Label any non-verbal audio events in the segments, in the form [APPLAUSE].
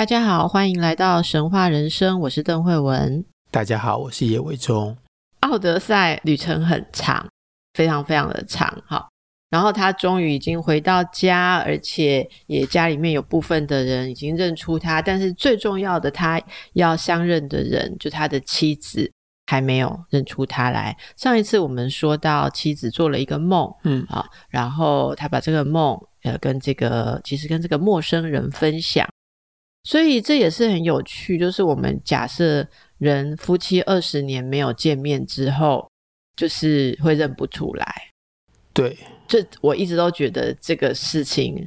大家好，欢迎来到神话人生，我是邓慧文。大家好，我是叶伟忠。奥德赛旅程很长，非常非常的长，哈。然后他终于已经回到家，而且也家里面有部分的人已经认出他，但是最重要的，他要相认的人，就他的妻子还没有认出他来。上一次我们说到妻子做了一个梦，嗯啊，然后他把这个梦呃跟这个其实跟这个陌生人分享。所以这也是很有趣，就是我们假设人夫妻二十年没有见面之后，就是会认不出来。对，这我一直都觉得这个事情，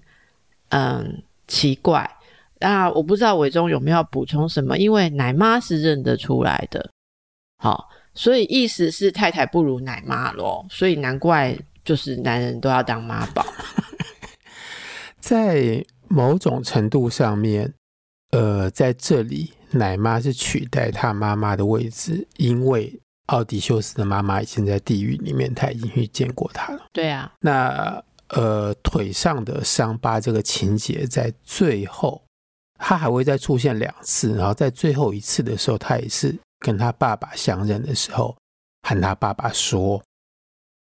嗯，奇怪。那我不知道伟忠有没有补充什么，因为奶妈是认得出来的。好，所以意思是太太不如奶妈咯，所以难怪就是男人都要当妈宝。[LAUGHS] 在某种程度上面。呃，在这里，奶妈是取代她妈妈的位置，因为奥迪修斯的妈妈已经在地狱里面，她已经去见过他了。对啊，那呃，腿上的伤疤这个情节，在最后，他还会再出现两次，然后在最后一次的时候，他也是跟他爸爸相认的时候，喊他爸爸说：“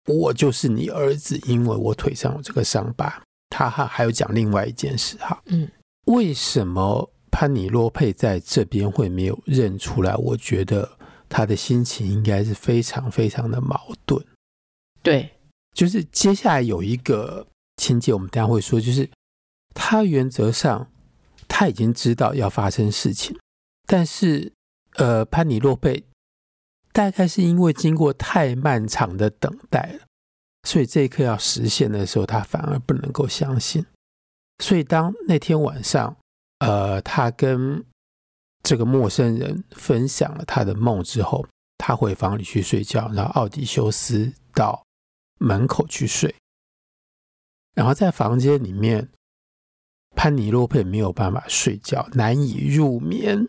我就是你儿子，因为我腿上有这个伤疤。”他还还有讲另外一件事哈，嗯，为什么？潘尼洛佩在这边会没有认出来，我觉得他的心情应该是非常非常的矛盾。对，就是接下来有一个情节，我们等下会说，就是他原则上他已经知道要发生事情，但是呃，潘尼洛佩大概是因为经过太漫长的等待了，所以这一刻要实现的时候，他反而不能够相信。所以当那天晚上。呃，他跟这个陌生人分享了他的梦之后，他回房里去睡觉，然后奥迪修斯到门口去睡，然后在房间里面，潘尼洛佩没有办法睡觉，难以入眠，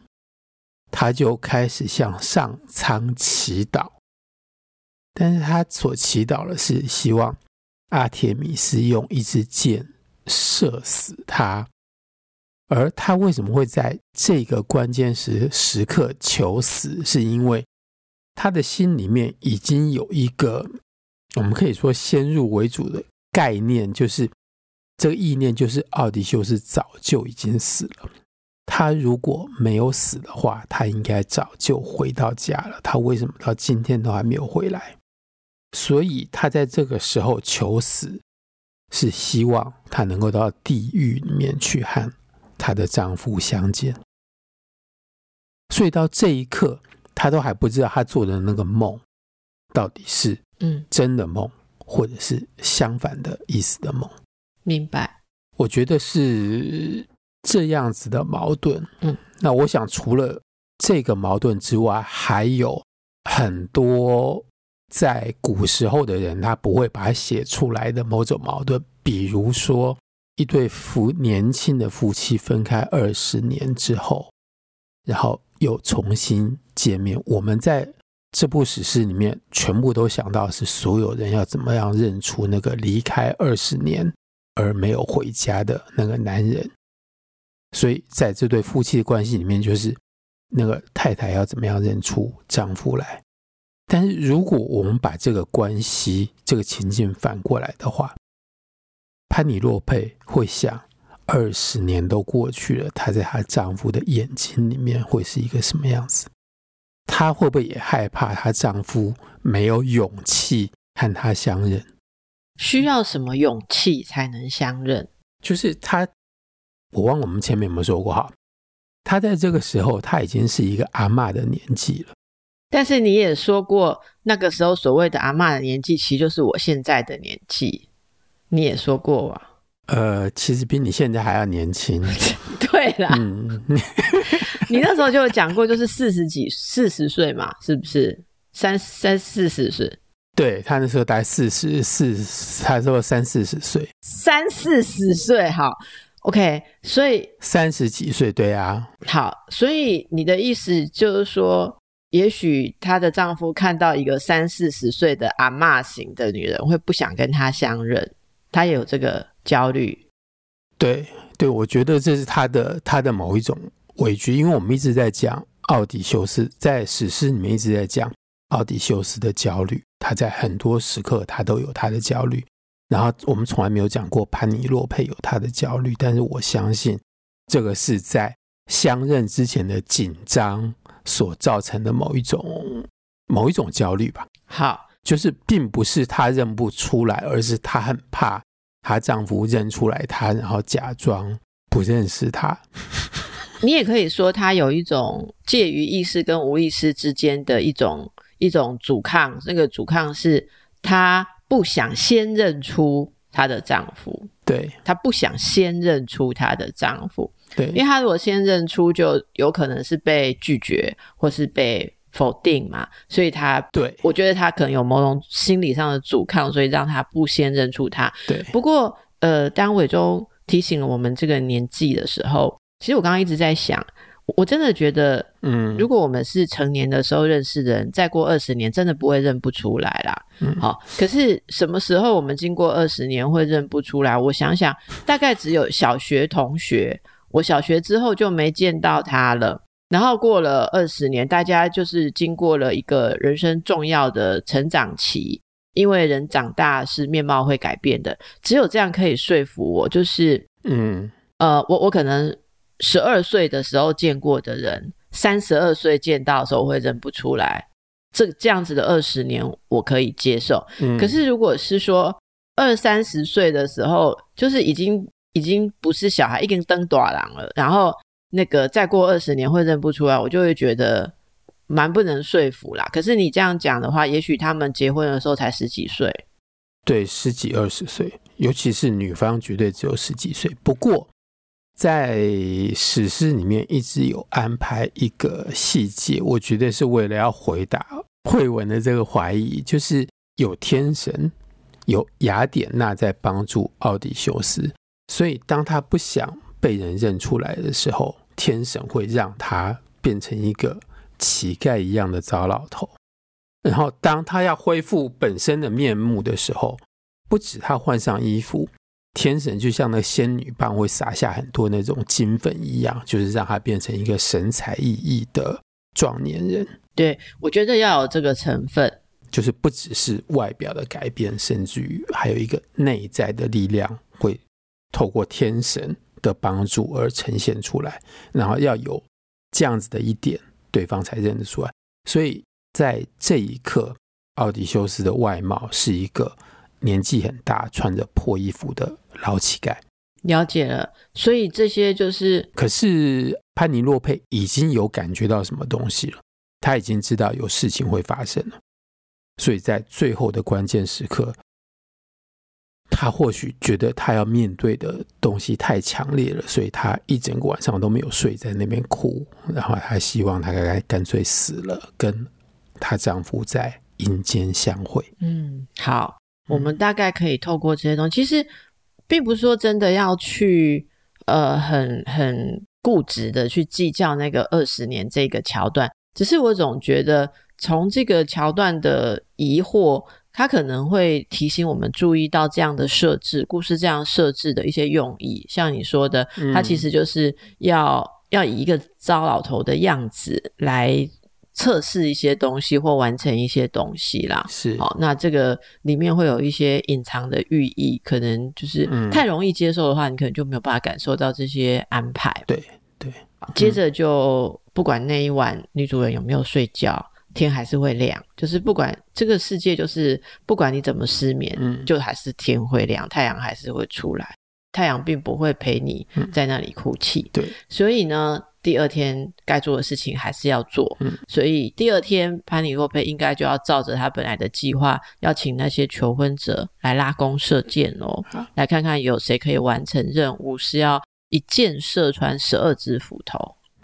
他就开始向上苍祈祷，但是他所祈祷的是希望阿铁米斯用一支箭射死他。而他为什么会在这个关键时时刻求死？是因为他的心里面已经有一个我们可以说先入为主的概念，就是这个意念就是奥迪修斯早就已经死了。他如果没有死的话，他应该早就回到家了。他为什么到今天都还没有回来？所以他在这个时候求死，是希望他能够到地狱里面去和。她的丈夫相见，所以到这一刻，她都还不知道她做的那个梦到底是嗯真的梦，或者是相反的意思的梦。明白？我觉得是这样子的矛盾。嗯，那我想除了这个矛盾之外，还有很多在古时候的人他不会把它写出来的某种矛盾，比如说。一对夫年轻的夫妻分开二十年之后，然后又重新见面。我们在这部史诗里面全部都想到是所有人要怎么样认出那个离开二十年而没有回家的那个男人。所以在这对夫妻的关系里面，就是那个太太要怎么样认出丈夫来。但是如果我们把这个关系、这个情境反过来的话，潘尼洛佩会想，二十年都过去了，她在她丈夫的眼睛里面会是一个什么样子？她会不会也害怕她丈夫没有勇气和她相认？需要什么勇气才能相认？就是她，我忘了我们前面有没有说过哈？她在这个时候，她已经是一个阿嬷的年纪了。但是你也说过，那个时候所谓的阿嬷的年纪，其实就是我现在的年纪。你也说过啊，呃，其实比你现在还要年轻。[LAUGHS] 对啦，嗯，[LAUGHS] 你那时候就有讲过，就是四十几、四十岁嘛，是不是？三三四十岁？对，他那时候大概四十四，他说三四十岁，三四十岁，好，OK，所以三十几岁，对啊，好，所以你的意思就是说，也许她的丈夫看到一个三四十岁的阿嬷型的女人，会不想跟她相认，他也有这个焦虑。对，对，我觉得这是他的他的某一种委屈，因为我们一直在讲奥迪修斯，在史诗里面一直在讲奥迪修斯的焦虑，他在很多时刻他都有他的焦虑，然后我们从来没有讲过潘尼洛佩有他的焦虑，但是我相信这个是在相认之前的紧张所造成的某一种某一种焦虑吧。好，就是并不是她认不出来，而是她很怕。她丈夫认出来她，然后假装不认识她。[LAUGHS] 你也可以说，她有一种介于意识跟无意识之间的一种一种阻抗。那个阻抗是她不想先认出她的丈夫。对，她不想先认出她的丈夫。对，因为她如果先认出，就有可能是被拒绝，或是被。否定嘛，所以他对，我觉得他可能有某种心理上的阻抗，所以让他不先认出他。对，不过呃，当伟忠提醒了我们这个年纪的时候，其实我刚刚一直在想，我真的觉得，嗯，如果我们是成年的时候认识的人，再过二十年，真的不会认不出来啦。嗯，好，可是什么时候我们经过二十年会认不出来？我想想，大概只有小学同学，我小学之后就没见到他了。然后过了二十年，大家就是经过了一个人生重要的成长期，因为人长大是面貌会改变的，只有这样可以说服我，就是嗯呃，我我可能十二岁的时候见过的人，三十二岁见到的时候我会认不出来，这这样子的二十年我可以接受。嗯，可是如果是说二三十岁的时候，就是已经已经不是小孩，已经登大郎了，然后。那个再过二十年会认不出来，我就会觉得蛮不能说服啦。可是你这样讲的话，也许他们结婚的时候才十几岁，对，十几二十岁，尤其是女方绝对只有十几岁。不过在史诗里面一直有安排一个细节，我觉得是为了要回答慧文的这个怀疑，就是有天神，有雅典娜在帮助奥迪修斯，所以当他不想。被人认出来的时候，天神会让他变成一个乞丐一样的糟老头。然后，当他要恢复本身的面目的时候，不止他换上衣服，天神就像那仙女棒会撒下很多那种金粉一样，就是让他变成一个神采奕奕的壮年人。对，我觉得要有这个成分，就是不只是外表的改变，甚至于还有一个内在的力量会透过天神的帮助而呈现出来，然后要有这样子的一点，对方才认得出来。所以在这一刻，奥迪修斯的外貌是一个年纪很大、穿着破衣服的老乞丐。了解了，所以这些就是……可是潘尼洛佩已经有感觉到什么东西了，他已经知道有事情会发生了，所以在最后的关键时刻。他或许觉得他要面对的东西太强烈了，所以他一整个晚上都没有睡，在那边哭。然后他希望他该干脆死了，跟她丈夫在阴间相会。嗯，好，我们大概可以透过这些东西，其实并不是说真的要去呃很很固执的去计较那个二十年这个桥段，只是我总觉得从这个桥段的疑惑。他可能会提醒我们注意到这样的设置，故事这样设置的一些用意，像你说的，他其实就是要、嗯、要以一个糟老头的样子来测试一些东西或完成一些东西啦。是，好，那这个里面会有一些隐藏的寓意，可能就是太容易接受的话，嗯、你可能就没有办法感受到这些安排。对对，接着就不管那一晚女主人有没有睡觉。天还是会亮，就是不管这个世界，就是不管你怎么失眠，嗯，就还是天会亮，太阳还是会出来。太阳并不会陪你在那里哭泣，对。所以呢，第二天该做的事情还是要做，嗯，所以第二天潘尼洛佩应该就要照着他本来的计划，要请那些求婚者来拉弓射箭哦，来看看有谁可以完成任务，是要一箭射穿十二只斧头。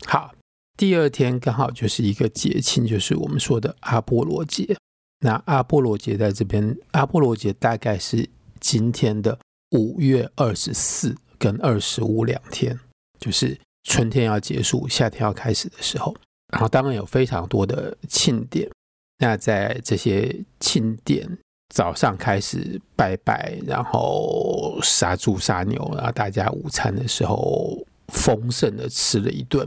好，第二天刚好就是一个节庆，就是我们说的阿波罗节。那阿波罗节在这边，阿波罗节大概是今天的五月二十四跟二十五两天，就是春天要结束，夏天要开始的时候。然后当然有非常多的庆典。那在这些庆典早上开始拜拜，然后杀猪杀牛，然后大家午餐的时候丰盛的吃了一顿。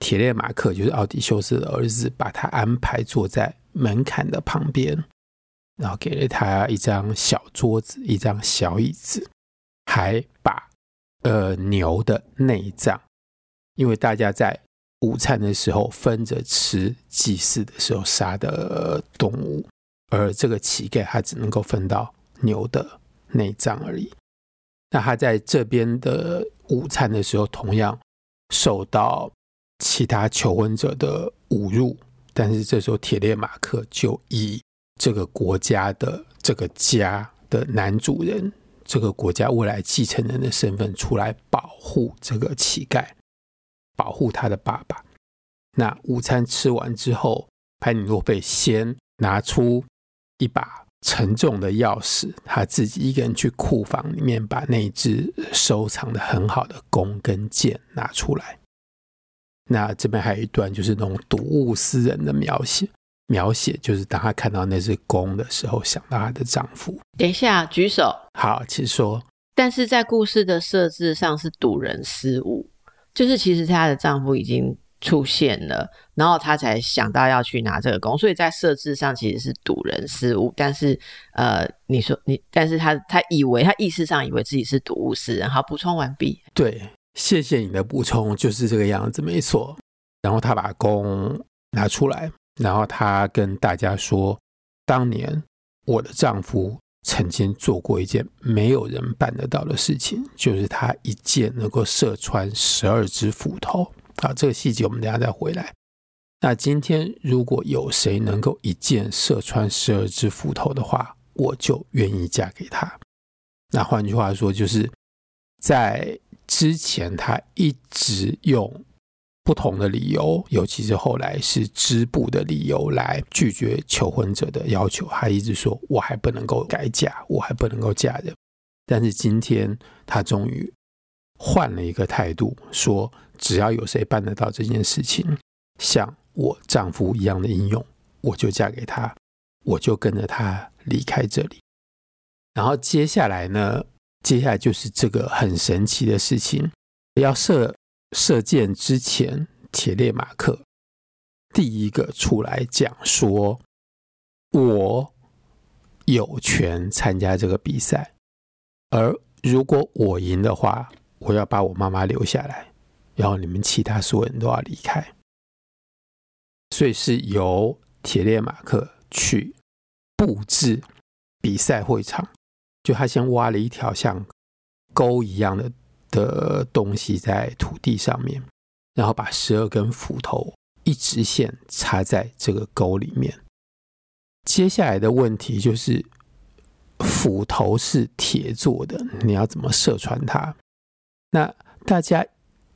铁列马克就是奥迪修斯的儿子，把他安排坐在门槛的旁边，然后给了他一张小桌子、一张小椅子，还把呃牛的内脏，因为大家在午餐的时候分着吃祭祀的时候杀的动物，而这个乞丐他只能够分到牛的内脏而已。那他在这边的午餐的时候，同样受到。其他求婚者的侮辱，但是这时候铁列马克就以这个国家的这个家的男主人，这个国家未来继承人的身份出来保护这个乞丐，保护他的爸爸。那午餐吃完之后，潘尼洛佩先拿出一把沉重的钥匙，他自己一个人去库房里面把那只收藏的很好的弓跟箭拿出来。那这边还有一段，就是那种睹物思人的描写，描写就是当她看到那只弓的时候，想到她的丈夫。等一下，举手。好，请说。但是在故事的设置上是睹人思物，就是其实她的丈夫已经出现了，然后她才想到要去拿这个弓，所以在设置上其实是睹人思物。但是呃，你说你，但是她她以为她意识上以为自己是睹物思人。好，补充完毕。对。谢谢你的补充，就是这个样子，没错。然后他把弓拿出来，然后他跟大家说：“当年我的丈夫曾经做过一件没有人办得到的事情，就是他一箭能够射穿十二只斧头。”啊，这个细节我们等下再回来。那今天如果有谁能够一箭射穿十二只斧头的话，我就愿意嫁给他。那换句话说，就是在。之前他一直用不同的理由，尤其是后来是织布的理由来拒绝求婚者的要求。他一直说：“我还不能够改嫁，我还不能够嫁人。”但是今天他终于换了一个态度，说：“只要有谁办得到这件事情，像我丈夫一样的英勇，我就嫁给他，我就跟着他离开这里。”然后接下来呢？接下来就是这个很神奇的事情，要射射箭之前，铁列马克第一个出来讲说：“我有权参加这个比赛，而如果我赢的话，我要把我妈妈留下来，然后你们其他所有人都要离开。”所以是由铁列马克去布置比赛会场。就他先挖了一条像沟一样的的东西在土地上面，然后把十二根斧头一直线插在这个沟里面。接下来的问题就是，斧头是铁做的，你要怎么射穿它？那大家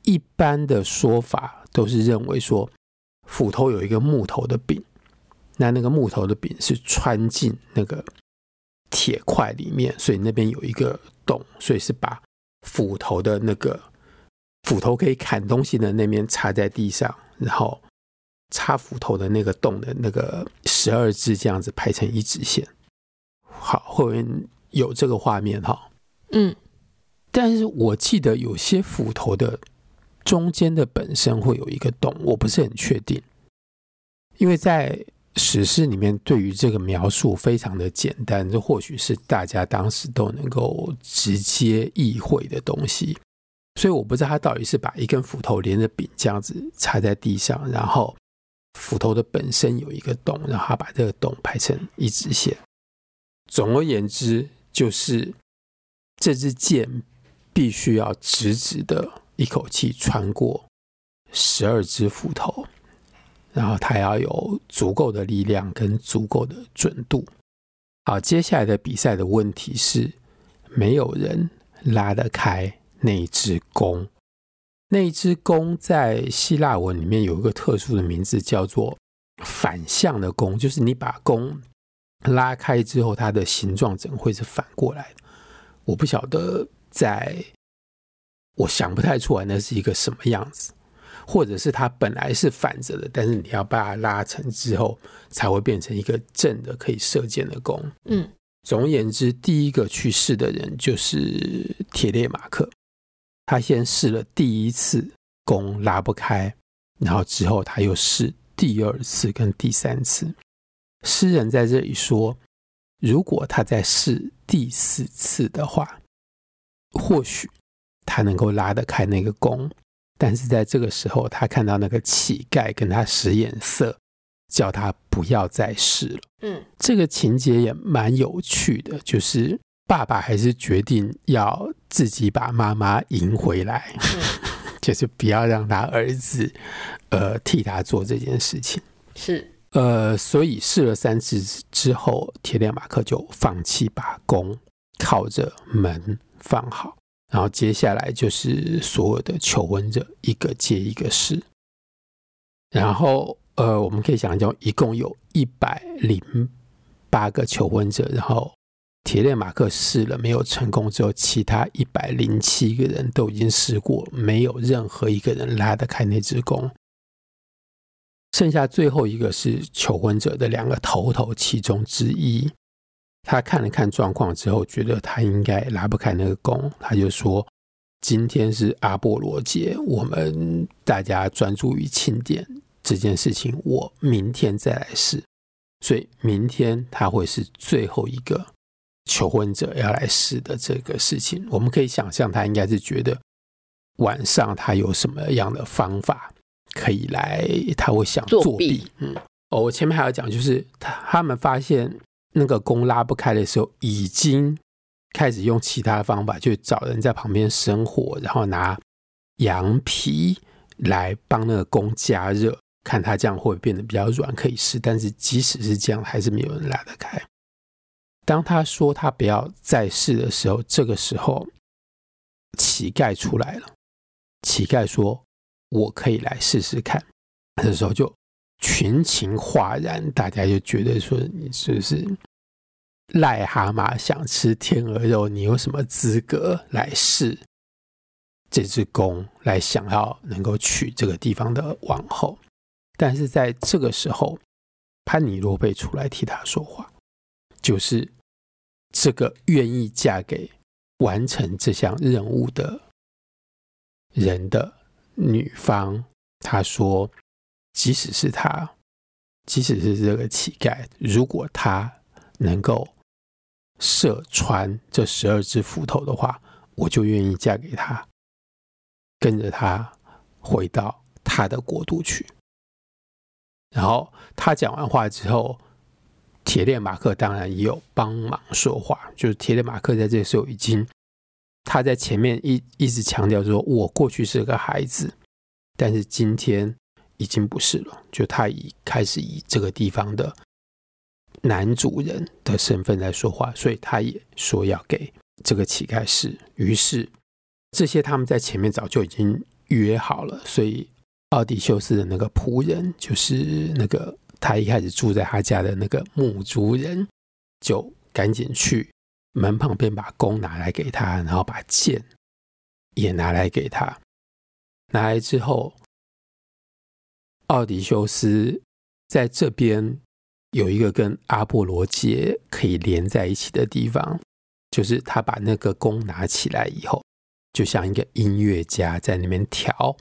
一般的说法都是认为说，斧头有一个木头的柄，那那个木头的柄是穿进那个。铁块里面，所以那边有一个洞，所以是把斧头的那个斧头可以砍东西的那边插在地上，然后插斧头的那个洞的那个十二支这样子排成一直线。好，后面有这个画面哈。嗯，但是我记得有些斧头的中间的本身会有一个洞，我不是很确定，因为在。史诗里面对于这个描述非常的简单，这或许是大家当时都能够直接意会的东西，所以我不知道他到底是把一根斧头连着柄这样子插在地上，然后斧头的本身有一个洞，然后他把这个洞排成一直线。总而言之，就是这支箭必须要直直的一口气穿过十二只斧头，然后他要有足够的力量跟足够的准度。好，接下来的比赛的问题是，没有人拉得开那只弓。那只弓在希腊文里面有一个特殊的名字，叫做反向的弓，就是你把弓拉开之后，它的形状整会是反过来的。我不晓得在。我想不太出来那是一个什么样子，或者是它本来是反着的，但是你要把它拉成之后，才会变成一个正的可以射箭的弓。嗯，总而言之，第一个去试的人就是铁列马克，他先试了第一次弓拉不开，然后之后他又试第二次跟第三次。诗人在这里说，如果他在试第四次的话，或许。他能够拉得开那个弓，但是在这个时候，他看到那个乞丐跟他使眼色，叫他不要再试了。嗯，这个情节也蛮有趣的，就是爸爸还是决定要自己把妈妈赢回来，嗯、[LAUGHS] 就是不要让他儿子呃替他做这件事情。是呃，所以试了三次之后，铁链马克就放弃把弓靠着门放好。然后接下来就是所有的求婚者一个接一个试，然后呃，我们可以想象，一共有一百零八个求婚者，然后铁链马克试了没有成功之后，其他一百零七个人都已经试过，没有任何一个人拉得开那支弓，剩下最后一个是求婚者的两个头头其中之一。他看了看状况之后，觉得他应该拉不开那个弓，他就说：“今天是阿波罗节，我们大家专注于庆典这件事情，我明天再来试。”所以明天他会是最后一个求婚者要来试的这个事情。我们可以想象，他应该是觉得晚上他有什么样的方法可以来，他会想作弊。嗯，哦，我前面还要讲，就是他他们发现。那个弓拉不开的时候，已经开始用其他方法，就找人在旁边生火，然后拿羊皮来帮那个弓加热，看它这样会不会变得比较软，可以试。但是即使是这样，还是没有人拉得开。当他说他不要再试的时候，这个时候乞丐出来了。乞丐说：“我可以来试试看。”这时候就。群情哗然，大家就觉得说，你是不是癞蛤蟆想吃天鹅肉？你有什么资格来试这只弓，来想要能够娶这个地方的王后？但是在这个时候，潘尼洛佩出来替他说话，就是这个愿意嫁给完成这项任务的人的女方，他说。即使是他，即使是这个乞丐，如果他能够射穿这十二只斧头的话，我就愿意嫁给他，跟着他回到他的国度去。然后他讲完话之后，铁链马克当然也有帮忙说话，就是铁链马克在这时候已经，他在前面一一直强调说，我过去是个孩子，但是今天。已经不是了，就他已开始以这个地方的男主人的身份来说话，所以他也说要给这个乞丐试。于是这些他们在前面早就已经约好了，所以奥迪修斯的那个仆人，就是那个他一开始住在他家的那个牧猪人，就赶紧去门旁边把弓拿来给他，然后把剑也拿来给他。拿来之后。奥迪修斯在这边有一个跟阿波罗节可以连在一起的地方，就是他把那个弓拿起来以后，就像一个音乐家在那边调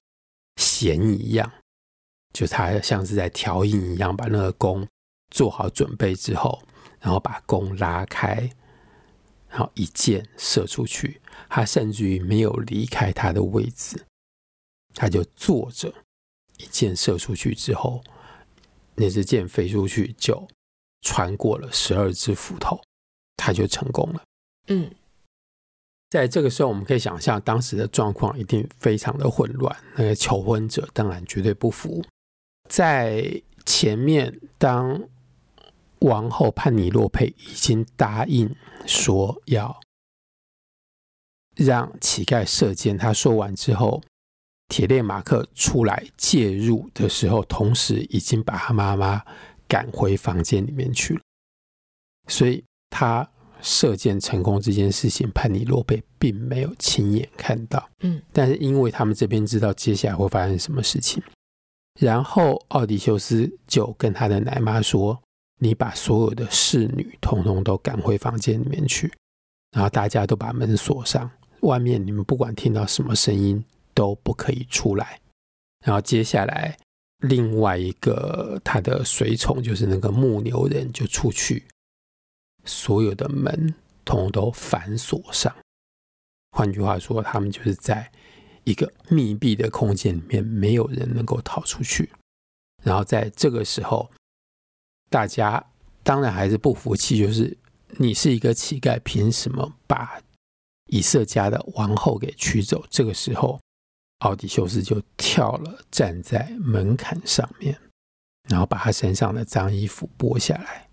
弦一样，就他像是在调音一样，把那个弓做好准备之后，然后把弓拉开，然后一箭射出去。他甚至于没有离开他的位置，他就坐着。一箭射出去之后，那支箭飞出去就穿过了十二只斧头，他就成功了。嗯，在这个时候，我们可以想象当时的状况一定非常的混乱。那个求婚者当然绝对不服。在前面，当王后潘尼洛佩已经答应说要让乞丐射箭，他说完之后，铁链马克出来介入的时候，同时已经把他妈妈赶回房间里面去了。所以他。射箭成功这件事情，潘尼洛贝并没有亲眼看到。嗯，但是因为他们这边知道接下来会发生什么事情，然后奥迪修斯就跟他的奶妈说：“你把所有的侍女统统都赶回房间里面去，然后大家都把门锁上，外面你们不管听到什么声音都不可以出来。”然后接下来另外一个他的随从就是那个牧牛人就出去。所有的门通通都反锁上，换句话说，他们就是在一个密闭的空间里面，没有人能够逃出去。然后在这个时候，大家当然还是不服气，就是你是一个乞丐，凭什么把以色家的王后给娶走？这个时候，奥迪修斯就跳了，站在门槛上面，然后把他身上的脏衣服剥下来。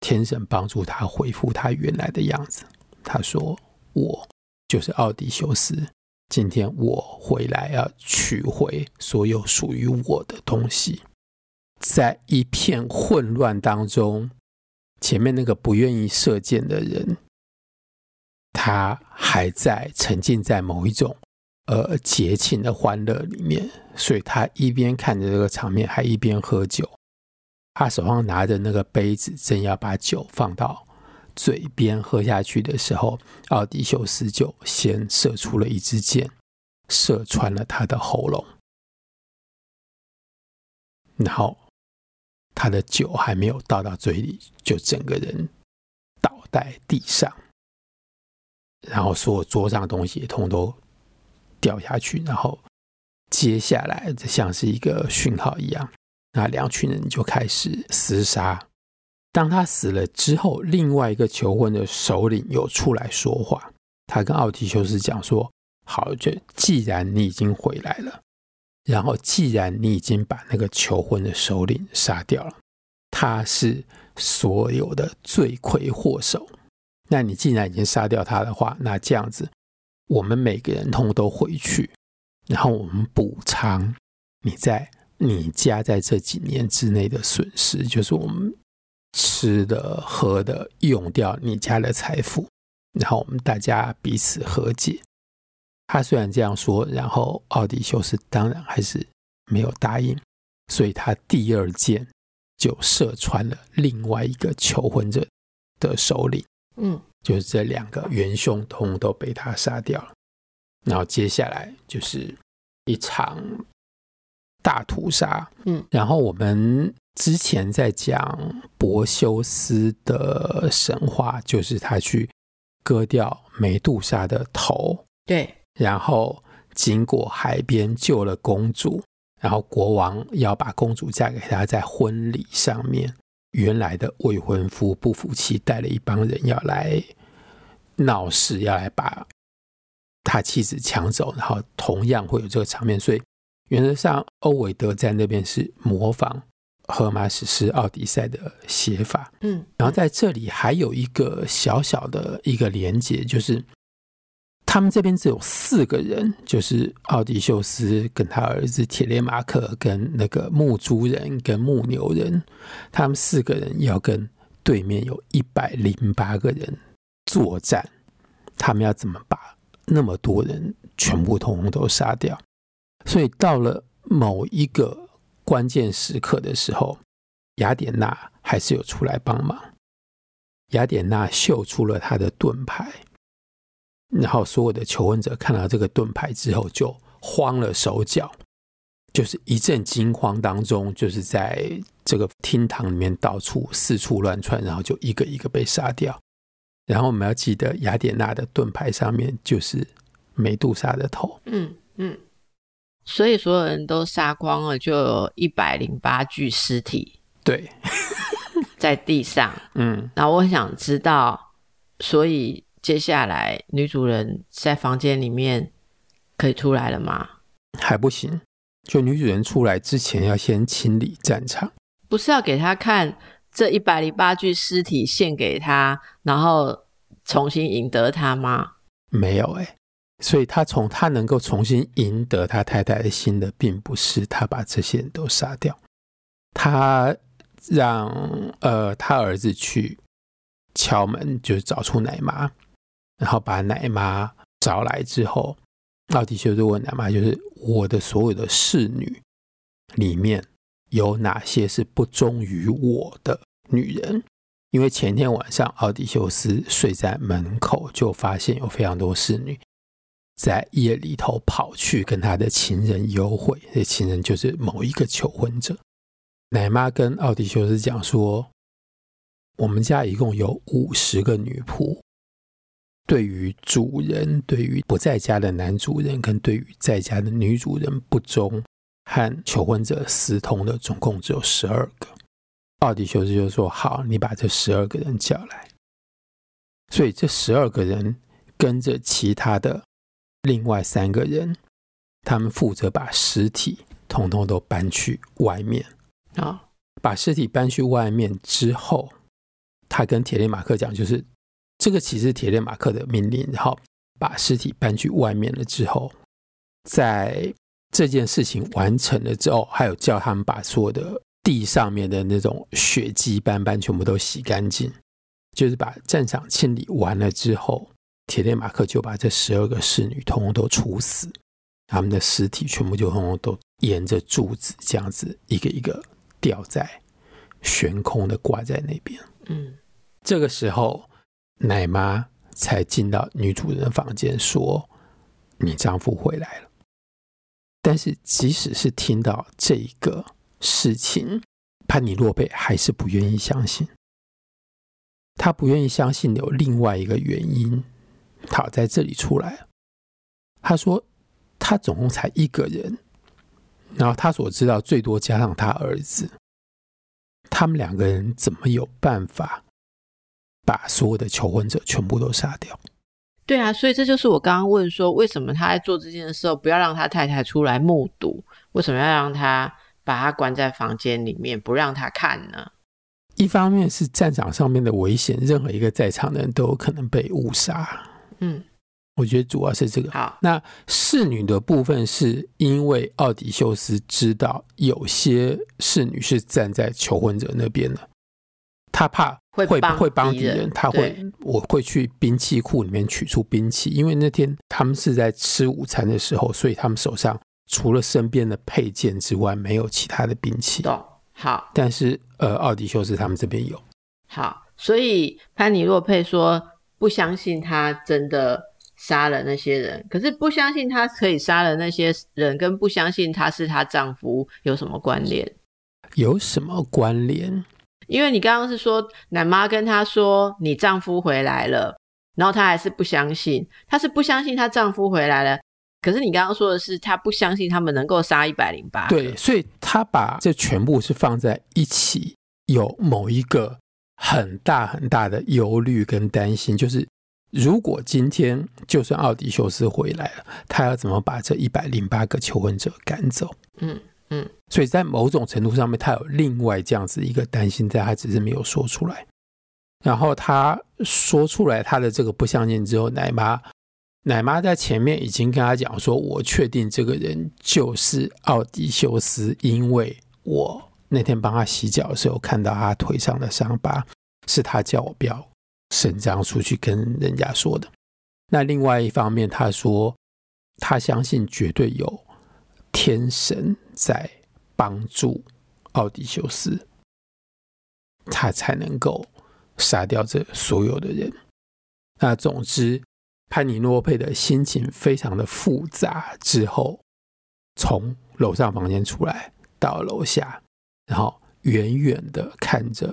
天神帮助他恢复他原来的样子。他说：“我就是奥迪修斯，今天我回来要取回所有属于我的东西。”在一片混乱当中，前面那个不愿意射箭的人，他还在沉浸在某一种呃节庆的欢乐里面，所以他一边看着这个场面，还一边喝酒。他手上拿着那个杯子，正要把酒放到嘴边喝下去的时候，奥迪修斯就先射出了一支箭，射穿了他的喉咙。然后他的酒还没有倒到嘴里，就整个人倒在地上，然后所有桌上的东西也通通都掉下去。然后接下来，这像是一个讯号一样。那两群人就开始厮杀。当他死了之后，另外一个求婚的首领又出来说话。他跟奥迪修斯讲说：“好，就既然你已经回来了，然后既然你已经把那个求婚的首领杀掉了，他是所有的罪魁祸首。那你既然已经杀掉他的话，那这样子，我们每个人通都回去，然后我们补偿你在。”你家在这几年之内的损失，就是我们吃的、喝的、用掉你家的财富，然后我们大家彼此和解。他虽然这样说，然后奥迪修斯当然还是没有答应，所以他第二箭就射穿了另外一个求婚者的首领。嗯，就是这两个元凶通都被他杀掉了。然后接下来就是一场。大屠杀，嗯，然后我们之前在讲柏修斯的神话，就是他去割掉梅杜莎的头，对，然后经过海边救了公主，然后国王要把公主嫁给他，在婚礼上面，原来的未婚夫不服气，带了一帮人要来闹事，要来把他妻子抢走，然后同样会有这个场面，所以。原则上，欧维德在那边是模仿荷马史诗《奥迪赛》的写法，嗯，然后在这里还有一个小小的一个连接，就是他们这边只有四个人，就是奥迪修斯跟他儿子铁列马克跟那个牧猪人跟牧牛人，他们四个人要跟对面有一百零八个人作战，他们要怎么把那么多人全部通通都杀掉？所以到了某一个关键时刻的时候，雅典娜还是有出来帮忙。雅典娜秀出了她的盾牌，然后所有的求婚者看到这个盾牌之后就慌了手脚，就是一阵惊慌当中，就是在这个厅堂里面到处四处乱窜，然后就一个一个被杀掉。然后我们要记得，雅典娜的盾牌上面就是美杜莎的头。嗯嗯。所以所有人都杀光了，就有一百零八具尸体。对，在地上。嗯，然后我想知道，所以接下来女主人在房间里面可以出来了吗？还不行，就女主人出来之前要先清理战场。不是要给他看这一百零八具尸体献给他，然后重新赢得他吗？没有哎、欸，所以他从他能够重新赢得他太太的心的，并不是他把这些人都杀掉，他让呃他儿子去敲门，就是找出奶妈，然后把奶妈找来之后，奥迪修斯问奶妈，就是我的所有的侍女里面。有哪些是不忠于我的女人？因为前天晚上奥迪修斯睡在门口，就发现有非常多侍女在夜里头跑去跟他的情人幽会。这情人就是某一个求婚者。奶妈跟奥迪修斯讲说：“我们家一共有五十个女仆，对于主人，对于不在家的男主人，跟对于在家的女主人不忠。”和求婚者私通的总共只有十二个，奥迪修斯就说：“好，你把这十二个人叫来。”所以这十二个人跟着其他的另外三个人，他们负责把尸体统统都搬去外面。啊，把尸体搬去外面之后，他跟铁列马克讲，就是这个其实铁列马克的命令。然后把尸体搬去外面了之后，在这件事情完成了之后，还有叫他们把所有的地上面的那种血迹斑斑全部都洗干净，就是把战场清理完了之后，铁列马克就把这十二个侍女通通都处死，他们的尸体全部就通通都沿着柱子这样子一个一个吊在悬空的挂在那边。嗯，这个时候奶妈才进到女主人房间说：“你丈夫回来了。”但是，即使是听到这一个事情，潘尼洛佩还是不愿意相信。他不愿意相信有另外一个原因，他在这里出来。他说，他总共才一个人，然后他所知道最多加上他儿子，他们两个人怎么有办法把所有的求婚者全部都杀掉？对啊，所以这就是我刚刚问说，为什么他在做这件事的时候不要让他太太出来目睹？为什么要让他把他关在房间里面，不让他看呢？一方面是战场上面的危险，任何一个在场的人都有可能被误杀。嗯，我觉得主要是这个。好，那侍女的部分是因为奥迪修斯知道有些侍女是站在求婚者那边的。他怕会会会帮敌人，他会我会去兵器库里面取出兵器，因为那天他们是在吃午餐的时候，所以他们手上除了身边的配件之外，没有其他的兵器。懂好，但是呃，奥迪修斯他们这边有。好，所以潘尼洛佩说不相信他真的杀了那些人，可是不相信他可以杀了那些人，跟不相信他是她丈夫有什么关联？有什么关联？因为你刚刚是说奶妈跟她说你丈夫回来了，然后她还是不相信，她是不相信她丈夫回来了。可是你刚刚说的是她不相信他们能够杀一百零八。对，所以她把这全部是放在一起，有某一个很大很大的忧虑跟担心，就是如果今天就算奥迪修斯回来了，他要怎么把这一百零八个求婚者赶走？嗯。嗯，所以在某种程度上面，他有另外这样子一个担心，在他只是没有说出来。然后他说出来他的这个不相信之后，奶妈奶妈在前面已经跟他讲说：“我确定这个人就是奥迪修斯，因为我那天帮他洗脚的时候看到他腿上的伤疤，是他叫我不要声张出去跟人家说的。”那另外一方面，他说他相信绝对有。天神在帮助奥迪修斯，他才能够杀掉这所有的人。那总之，潘尼诺佩的心情非常的复杂。之后，从楼上房间出来，到楼下，然后远远的看着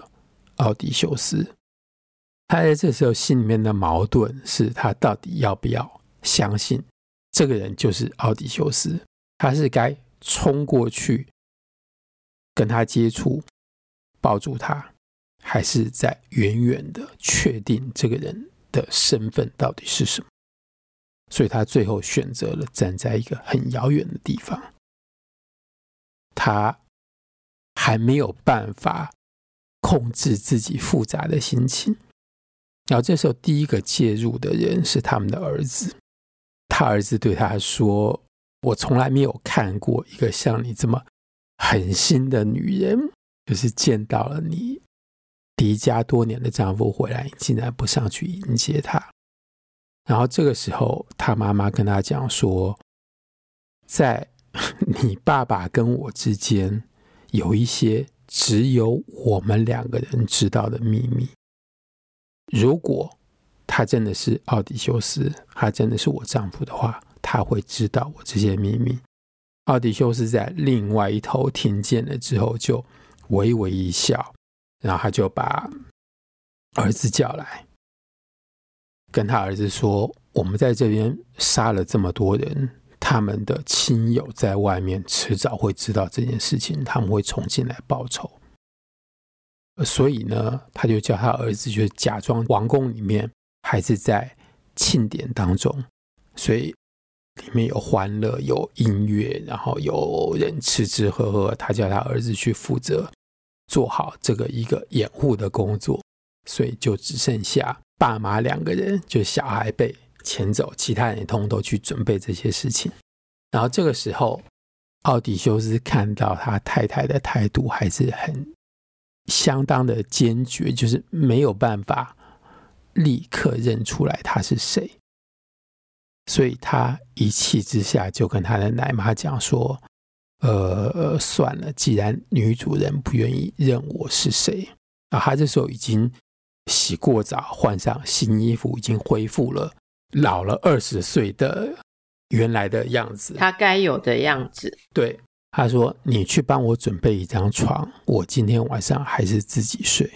奥迪修斯。他在这时候心里面的矛盾是他到底要不要相信这个人就是奥迪修斯？他是该冲过去跟他接触，抱住他，还是在远远的确定这个人的身份到底是什么，所以他最后选择了站在一个很遥远的地方，他还没有办法控制自己复杂的心情。然后这时候，第一个介入的人是他们的儿子，他儿子对他说：“我从来没有看过一个像你这么狠心的女人，就是见到了你。”离家多年的丈夫回来，竟然不上去迎接他。然后这个时候，他妈妈跟他讲说，在 [LAUGHS] 你爸爸跟我之间，有一些只有我们两个人知道的秘密。如果他真的是奥迪修斯，他真的是我丈夫的话，他会知道我这些秘密。奥迪修斯在另外一头听见了之后，就微微一笑。然后他就把儿子叫来，跟他儿子说：“我们在这边杀了这么多人，他们的亲友在外面迟早会知道这件事情，他们会冲进来报仇。所以呢，他就叫他儿子，就假装王宫里面还是在庆典当中，所以里面有欢乐、有音乐，然后有人吃吃喝喝。他叫他儿子去负责。”做好这个一个掩护的工作，所以就只剩下爸妈两个人，就小孩被牵走，其他人通通都去准备这些事情。然后这个时候，奥迪修斯看到他太太的态度还是很相当的坚决，就是没有办法立刻认出来他是谁，所以他一气之下就跟他的奶妈讲说。呃，算了，既然女主人不愿意认我是谁，啊，他这时候已经洗过澡，换上新衣服，已经恢复了老了二十岁的原来的样子，他该有的样子。对，他说：“你去帮我准备一张床，我今天晚上还是自己睡。”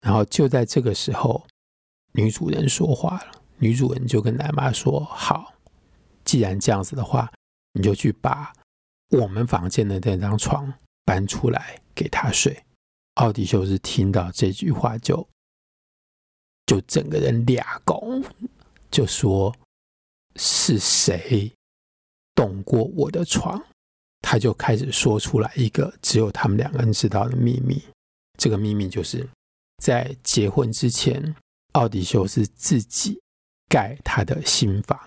然后就在这个时候，女主人说话了，女主人就跟奶妈说：“好，既然这样子的话。”你就去把我们房间的那张床搬出来给他睡。奥迪修斯听到这句话就，就就整个人俩拱，就说是谁动过我的床？他就开始说出来一个只有他们两个人知道的秘密。这个秘密就是在结婚之前，奥迪修斯自己盖他的新房，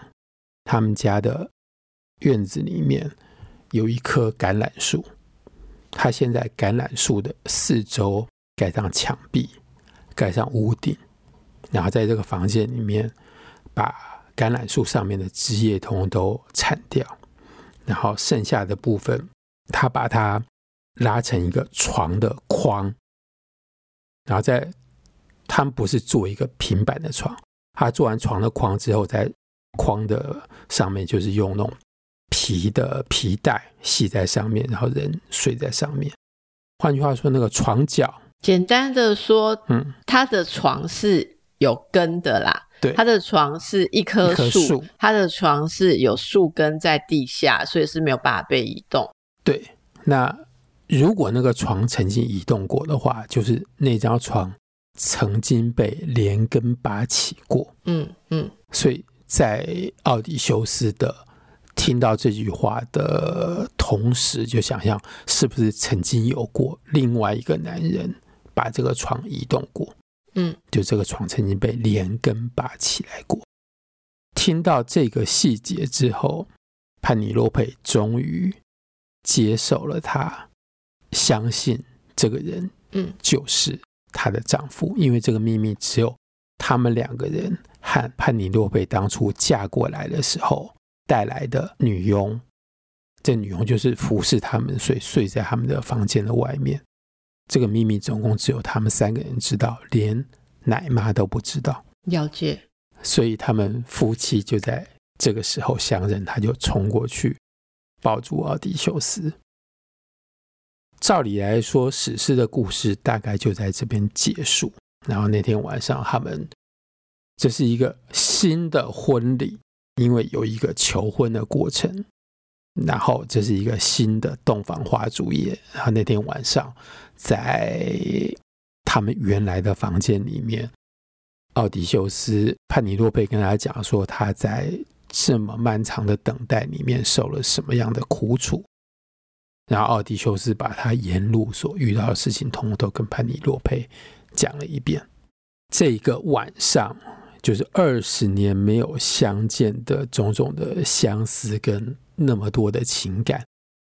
他们家的。院子里面有一棵橄榄树，他现在橄榄树的四周盖上墙壁，盖上屋顶，然后在这个房间里面把橄榄树上面的枝叶通通都铲掉，然后剩下的部分，他把它拉成一个床的框，然后在他们不是做一个平板的床，他做完床的框之后，在框的上面就是用那种。皮的皮带系在上面，然后人睡在上面。换句话说，那个床脚，简单的说，嗯，他的床是有根的啦。对，他的床是一棵树，他的床是有树根在地下，所以是没有办法被移动。对，那如果那个床曾经移动过的话，就是那张床曾经被连根拔起过。嗯嗯，所以在奥迪修斯的。听到这句话的同时，就想象是不是曾经有过另外一个男人把这个床移动过？嗯，就这个床曾经被连根拔起来过。听到这个细节之后，潘尼洛佩终于接受了他，相信这个人，嗯，就是她的丈夫，因为这个秘密只有他们两个人和潘尼洛佩当初嫁过来的时候。带来的女佣，这女佣就是服侍他们，睡睡在他们的房间的外面。这个秘密总共只有他们三个人知道，连奶妈都不知道。了解。所以他们夫妻就在这个时候相认，他就冲过去抱住奥迪修斯。照理来说，史诗的故事大概就在这边结束。然后那天晚上，他们这是一个新的婚礼。因为有一个求婚的过程，然后这是一个新的洞房花烛夜。然后那天晚上，在他们原来的房间里面，奥迪修斯，潘尼洛佩跟他讲说他在这么漫长的等待里面受了什么样的苦楚，然后奥迪修斯把他沿路所遇到的事情，通通都跟潘尼洛佩讲了一遍。这个晚上，就是二十年没有相见的种种的相思跟那么多的情感，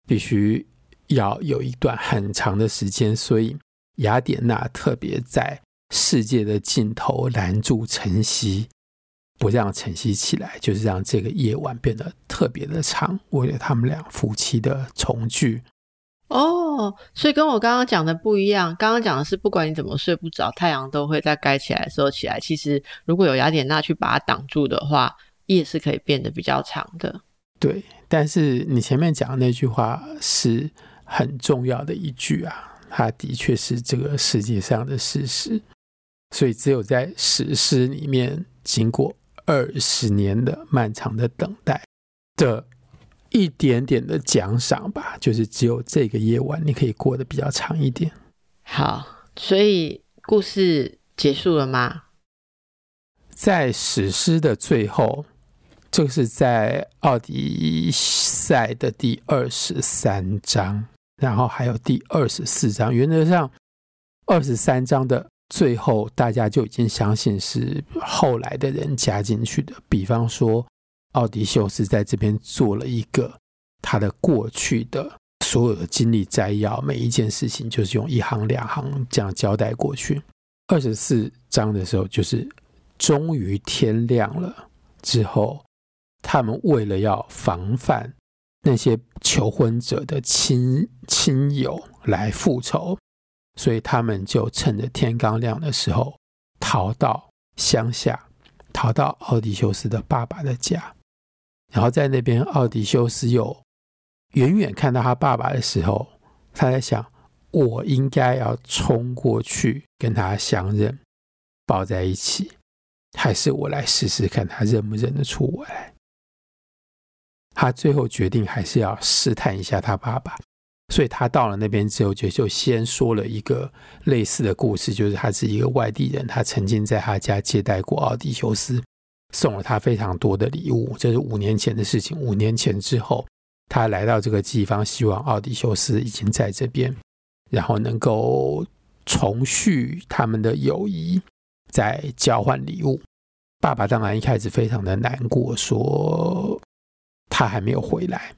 必须要有一段很长的时间。所以雅典娜特别在世界的尽头拦住晨曦，不让晨曦起来，就是让这个夜晚变得特别的长，为了他们俩夫妻的重聚。哦，所以跟我刚刚讲的不一样。刚刚讲的是，不管你怎么睡不着，太阳都会在该起来的时候起来。其实，如果有雅典娜去把它挡住的话，夜是可以变得比较长的。对，但是你前面讲的那句话是很重要的一句啊，它的确是这个世界上的事实。所以，只有在史诗里面，经过二十年的漫长的等待的。一点点的奖赏吧，就是只有这个夜晚你可以过得比较长一点。好，所以故事结束了吗？在史诗的最后，这个是在《奥迪赛》的第二十三章，然后还有第二十四章。原则上，二十三章的最后，大家就已经相信是后来的人加进去的，比方说。奥迪修斯在这边做了一个他的过去的所有的经历摘要，每一件事情就是用一行两行这样交代过去。二十四章的时候，就是终于天亮了之后，他们为了要防范那些求婚者的亲亲友来复仇，所以他们就趁着天刚亮的时候逃到乡下，逃到奥迪修斯的爸爸的家。然后在那边，奥迪修斯又远远看到他爸爸的时候，他在想：我应该要冲过去跟他相认，抱在一起，还是我来试试看他认不认得出我来？他最后决定还是要试探一下他爸爸，所以他到了那边之后，就就先说了一个类似的故事，就是他是一个外地人，他曾经在他家接待过奥迪修斯。送了他非常多的礼物，这是五年前的事情。五年前之后，他来到这个地方，希望奥迪修斯已经在这边，然后能够重续他们的友谊，再交换礼物。爸爸当然一开始非常的难过，说他还没有回来，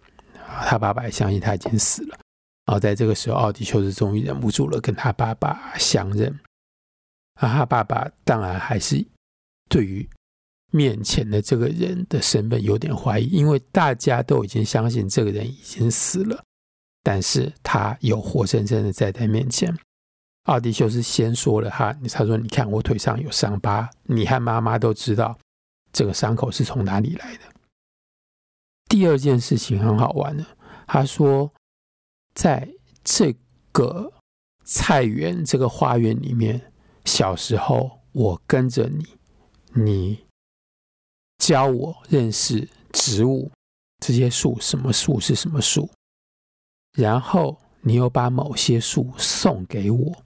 他爸爸也相信他已经死了。然后在这个时候，奥迪修斯终于忍不住了，跟他爸爸相认。而他爸爸当然还是对于。面前的这个人的身份有点怀疑，因为大家都已经相信这个人已经死了，但是他有活生生的在他面前。奥迪修斯先说了他，他说：“你看我腿上有伤疤，你和妈妈都知道这个伤口是从哪里来的。”第二件事情很好玩的，他说：“在这个菜园、这个花园里面，小时候我跟着你，你。”教我认识植物，这些树什么树是什么树，然后你又把某些树送给我。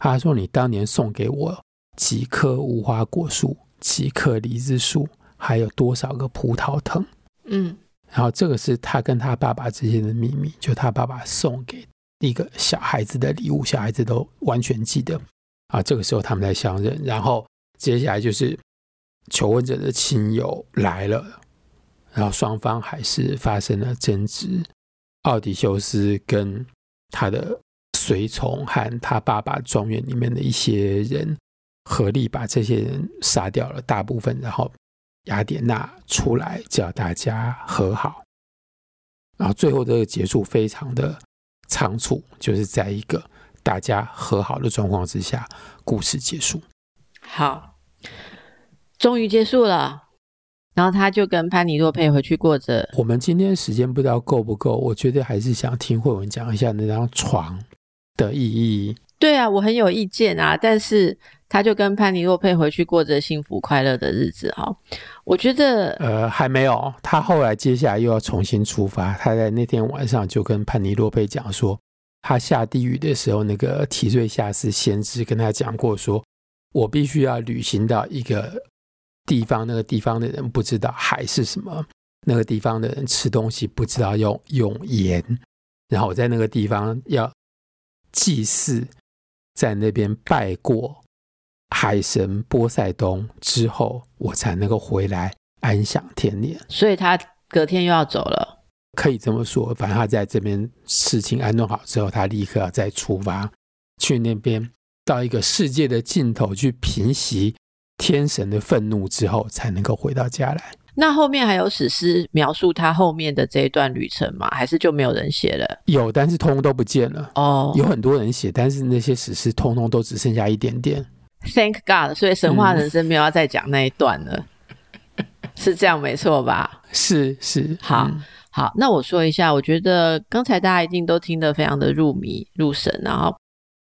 他说：“你当年送给我几棵无花果树，几棵梨子树，还有多少个葡萄藤？”嗯，然后这个是他跟他爸爸之间的秘密，就他爸爸送给一个小孩子的礼物，小孩子都完全记得。啊，这个时候他们在相认，然后接下来就是。求婚者的亲友来了，然后双方还是发生了争执。奥迪修斯跟他的随从和他爸爸庄园里面的一些人合力把这些人杀掉了大部分，然后雅典娜出来叫大家和好。然后最后这个结束非常的仓促，就是在一个大家和好的状况之下，故事结束。好。终于结束了，然后他就跟潘尼洛佩回去过着。我们今天时间不知道够不够，我觉得还是想听慧文讲一下那张床的意义。对啊，我很有意见啊，但是他就跟潘尼洛佩回去过着幸福快乐的日子哈。我觉得呃还没有，他后来接下来又要重新出发。他在那天晚上就跟潘尼洛佩讲说，他下地狱的时候，那个提瑞夏斯先知跟他讲过说。我必须要旅行到一个地方，那个地方的人不知道海是什么，那个地方的人吃东西不知道用用盐，然后我在那个地方要祭祀，在那边拜过海神波塞冬之后，我才能够回来安享天年。所以他隔天又要走了，可以这么说。反正他在这边事情安顿好之后，他立刻要再出发去那边。到一个世界的尽头去平息天神的愤怒之后，才能够回到家来。那后面还有史诗描述他后面的这一段旅程吗？还是就没有人写了？有，但是通通都不见了。哦，有很多人写，但是那些史诗通通都只剩下一点点。Thank God，所以神话人生没有要再讲那一段了，嗯、是这样没错吧？是是，好、嗯、好。那我说一下，我觉得刚才大家一定都听得非常的入迷入神，然后。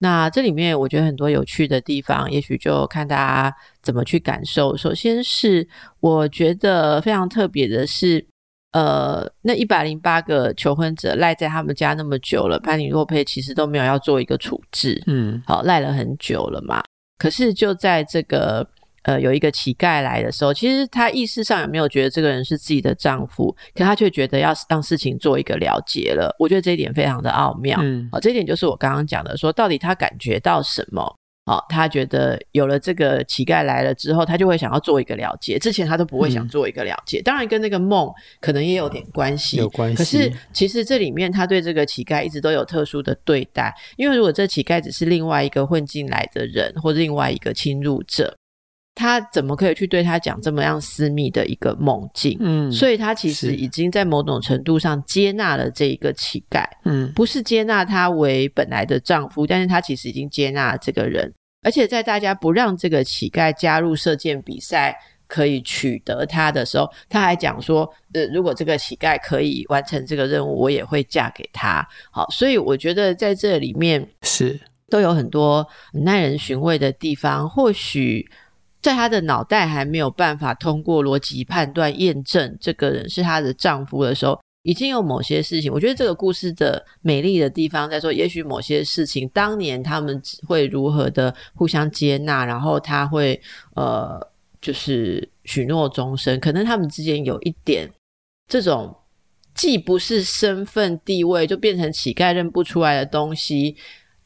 那这里面我觉得很多有趣的地方，也许就看大家怎么去感受。首先是我觉得非常特别的是，呃，那一百零八个求婚者赖在他们家那么久了，潘尼洛佩其实都没有要做一个处置，嗯，好，赖了很久了嘛。可是就在这个。呃，有一个乞丐来的时候，其实他意识上有没有觉得这个人是自己的丈夫？可他却觉得要让事情做一个了结了。我觉得这一点非常的奥妙。嗯，好，这一点就是我刚刚讲的，说到底他感觉到什么？好，他觉得有了这个乞丐来了之后，他就会想要做一个了结。之前他都不会想做一个了结，嗯、当然跟那个梦可能也有点关系，有关系。可是其实这里面他对这个乞丐一直都有特殊的对待，因为如果这乞丐只是另外一个混进来的人，或者另外一个侵入者。他怎么可以去对他讲这么样私密的一个梦境？嗯，所以他其实已经在某种程度上接纳了这一个乞丐，嗯，不是接纳他为本来的丈夫，但是他其实已经接纳了这个人，而且在大家不让这个乞丐加入射箭比赛可以取得他的时候，他还讲说，呃，如果这个乞丐可以完成这个任务，我也会嫁给他。好，所以我觉得在这里面是都有很多耐人寻味的地方，或许。在她的脑袋还没有办法通过逻辑判断验证这个人是她的丈夫的时候，已经有某些事情。我觉得这个故事的美丽的地方在说，也许某些事情当年他们会如何的互相接纳，然后他会呃，就是许诺终身。可能他们之间有一点这种既不是身份地位，就变成乞丐认不出来的东西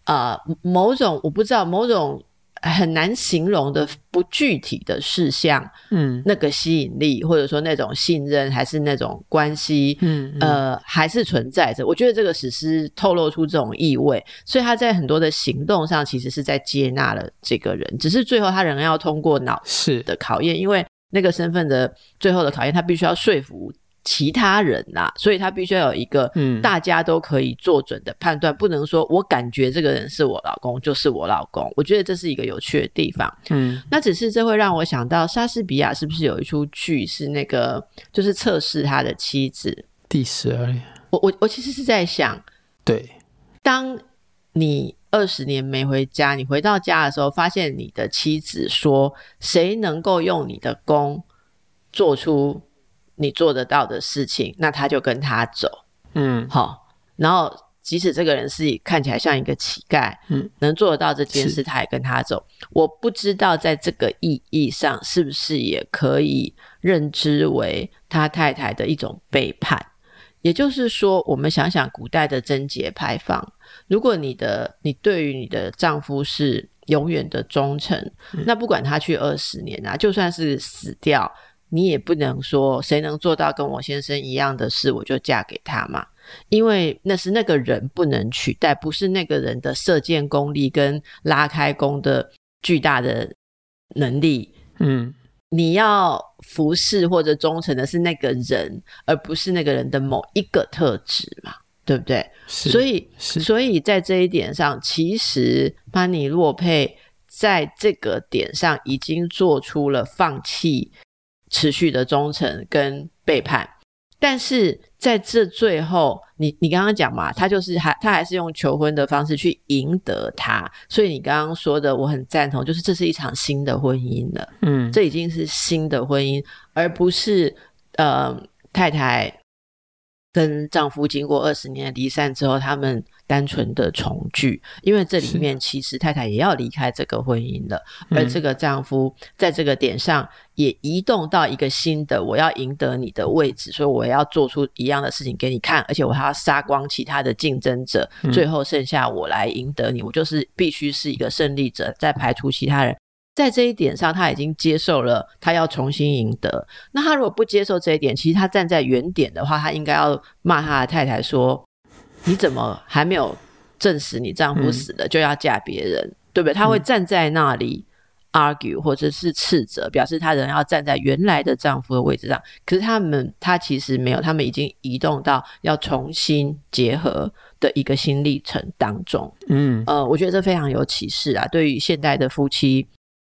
啊、呃，某种我不知道某种。很难形容的不具体的事项，嗯，那个吸引力或者说那种信任还是那种关系，嗯，嗯，呃，还是存在着。我觉得这个史诗透露出这种意味，所以他在很多的行动上其实是在接纳了这个人，只是最后他仍然要通过脑是的考验，因为那个身份的最后的考验，他必须要说服。其他人呐、啊，所以他必须要有一个大家都可以做准的判断，嗯、不能说我感觉这个人是我老公就是我老公。我觉得这是一个有趣的地方。嗯，那只是这会让我想到莎士比亚是不是有一出剧是那个就是测试他的妻子第十二年？我我我其实是在想，对，当你二十年没回家，你回到家的时候，发现你的妻子说，谁能够用你的弓做出你做得到的事情，那他就跟他走，嗯，好。然后即使这个人是看起来像一个乞丐，嗯，能做得到这件事，他也跟他走。我不知道在这个意义上是不是也可以认知为他太太的一种背叛。也就是说，我们想想古代的贞节牌坊，如果你的你对于你的丈夫是永远的忠诚，嗯，那不管他去二十年啊，就算是死掉。你也不能说谁能做到跟我先生一样的事，我就嫁给他嘛，因为那是那个人不能取代，不是那个人的射箭功力跟拉开弓的巨大的能力。嗯，你要服侍或者忠诚的是那个人，而不是那个人的某一个特质嘛，对不对？所以，所以在这一点上，其实潘尼洛佩在这个点上已经做出了放弃。持续的忠诚跟背叛，但是在这最后，你你刚刚讲嘛，他就是还他还是用求婚的方式去赢得他，所以你刚刚说的我很赞同，就是这是一场新的婚姻了，嗯，这已经是新的婚姻，而不是呃太太跟丈夫经过二十年的离散之后，他们。单纯的重聚，因为这里面其实太太也要离开这个婚姻了，而这个丈夫在这个点上也移动到一个新的我要赢得你的位置，所以我要做出一样的事情给你看，而且我还要杀光其他的竞争者，最后剩下我来赢得你，我就是必须是一个胜利者，再排除其他人。在这一点上，他已经接受了他要重新赢得。那他如果不接受这一点，其实他站在原点的话，他应该要骂他的太太说：“你怎么还没有证实你丈夫死了就要嫁别人？嗯、对不对？”他会站在那里 argue 或者是斥责，表示他仍要站在原来的丈夫的位置上。可是他们他其实没有，他们已经移动到要重新结合的一个新历程当中。嗯，呃，我觉得这非常有启示啊，对于现代的夫妻。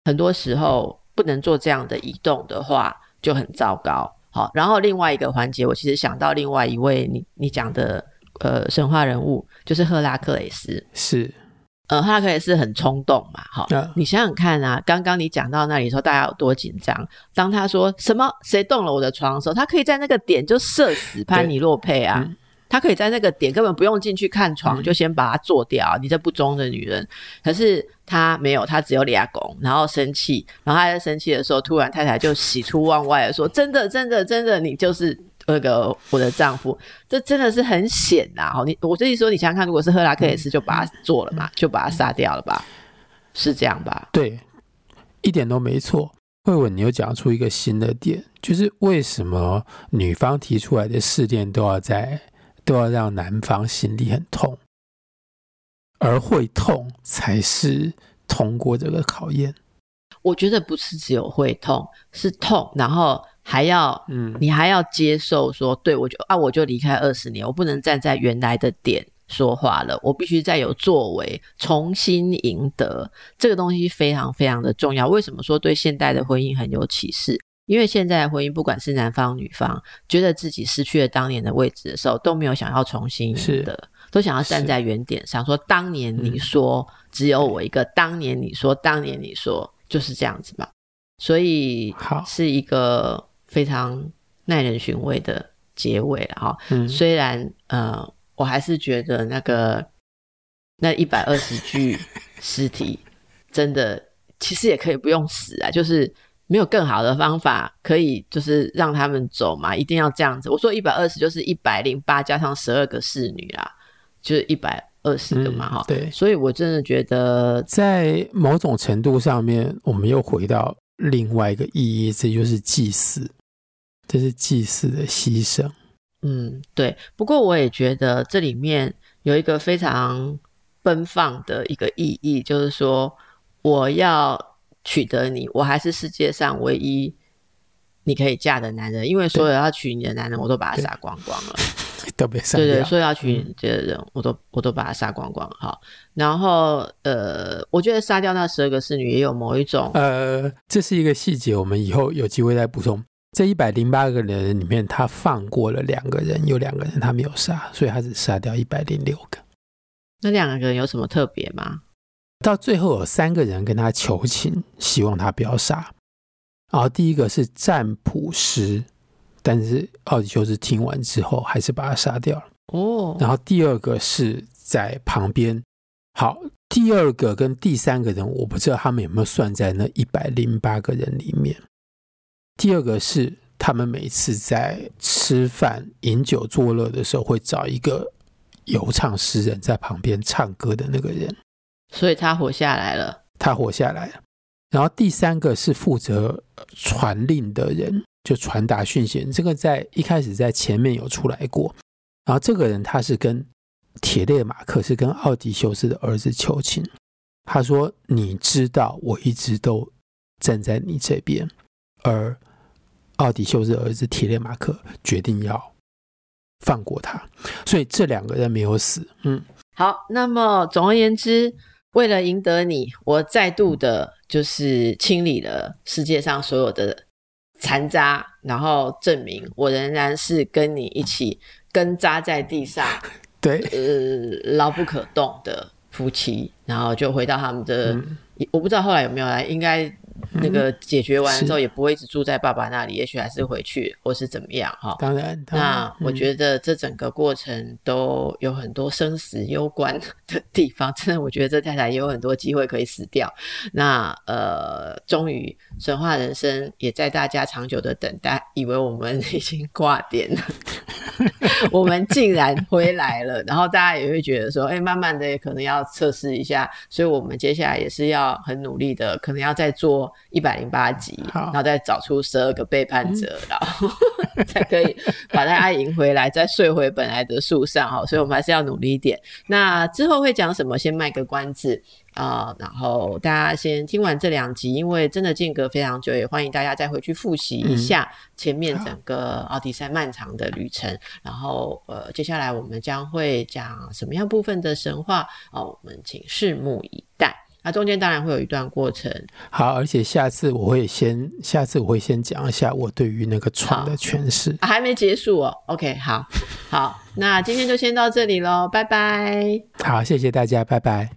很多时候不能做这样的移动的话，就很糟糕。好，然后另外一个环节，我其实想到另外一位你你讲的呃神话人物，就是赫拉克雷斯。是，呃，赫拉克雷斯很冲动嘛，好，嗯、你想想看啊，刚刚你讲到那里的时候，大家有多紧张？当他说什么谁动了我的床的时候，他可以在那个点就射死潘尼洛佩啊。他可以在那个点根本不用进去看床，就先把它做掉。嗯、你这不忠的女人，可是他没有，他只有俩拱，然后生气，然后他在生气的时候，突然太太就喜出望外的说：“真的，真的，真的，你就是那个我的丈夫。”这真的是很险呐！好，你我这一说，你想想看，如果是赫拉克勒斯，就把他做了嘛，嗯、就把他杀掉了吧？是这样吧？对，一点都没错。慧文，你又讲出一个新的点，就是为什么女方提出来的试炼都要在。都要让男方心里很痛，而会痛才是通过这个考验。我觉得不是只有会痛，是痛，然后还要，嗯，你还要接受说，对我就啊，我就离开二十年，我不能站在原来的点说话了，我必须再有作为，重新赢得这个东西，非常非常的重要。为什么说对现代的婚姻很有启示？因为现在的婚姻，不管是男方女方，觉得自己失去了当年的位置的时候，都没有想要重新赢得，都想要站在原点上，说当年你说只有我一个，当年你说，当年你说就是这样子嘛，所以是一个非常耐人寻味的结尾了哈。虽然呃，我还是觉得那个那一百二十具尸体真的其实也可以不用死啊，就是。没有更好的方法可以，就是让他们走嘛？一定要这样子。我说一百二十就是一百零八加上十二个侍女啦，就是一百二十个嘛，哈、嗯。对，所以我真的觉得，在某种程度上面，我们又回到另外一个意义，这就是祭祀，这是祭祀的牺牲。嗯，对。不过我也觉得这里面有一个非常奔放的一个意义，就是说我要。取得你，我还是世界上唯一你可以嫁的男人，因为所有要娶你的男人，我都把他杀光光了，[LAUGHS] 都被杀。对对，所有要娶你的人，我都我都把他杀光光哈。然后呃，我觉得杀掉那十二个侍女也有某一种呃，这是一个细节，我们以后有机会再补充。这一百零八个人里面，他放过了两个人，有两个人他没有杀，所以他只杀掉一百零六个。那两个人有什么特别吗？到最后有三个人跟他求情，希望他不要杀。然后第一个是占卜师，但是奥迪修斯听完之后还是把他杀掉了。哦。然后第二个是在旁边。好，第二个跟第三个人，我不知道他们有没有算在那一百零八个人里面。第二个是他们每次在吃饭、饮酒作乐的时候，会找一个游唱诗人在旁边唱歌的那个人。所以他活下来了，他活下来了。然后第三个是负责传令的人，就传达讯息。这个在一开始在前面有出来过。然后这个人他是跟铁列马克，是跟奥迪修斯的儿子求情。他说：“你知道我一直都站在你这边。”而奥迪修斯的儿子铁列马克决定要放过他。所以这两个人没有死。嗯，好。那么总而言之。为了赢得你，我再度的，就是清理了世界上所有的残渣，然后证明我仍然是跟你一起根扎在地上，[LAUGHS] 对，呃，牢不可动的夫妻。然后就回到他们的，嗯、我不知道后来有没有来，应该那个解决完之后，也不会一直住在爸爸那里，也许还是回去或是怎么样哈。当然，那我觉得这整个过程都有很多生死攸关的地方，真的，我觉得这太太也有很多机会可以死掉。那呃，终于神话人生也在大家长久的等待，以为我们已经挂点了，[LAUGHS] 我们竟然回来了。然后大家也会觉得说，哎、欸，慢慢的也可能要测试一下，所以我们接下来也是要很努力的，可能要再做一百零八集，然后再找出十二个背叛者，嗯、然后 [LAUGHS] 才可以把大家赢回来，再睡回本来的树上哈。所以我们还是要努力一点。那之后会讲什么？先卖个关子。啊、呃，然后大家先听完这两集，因为真的间隔非常久，也欢迎大家再回去复习一下前面整个奥迪赛漫长的旅程。嗯、然后呃，接下来我们将会讲什么样部分的神话哦、呃，我们请拭目以待。那中间当然会有一段过程。好，而且下次我会先，下次我会先讲一下我对于那个床的诠释。啊，还没结束哦。OK，好，好，那今天就先到这里喽，拜拜。好，谢谢大家，拜拜。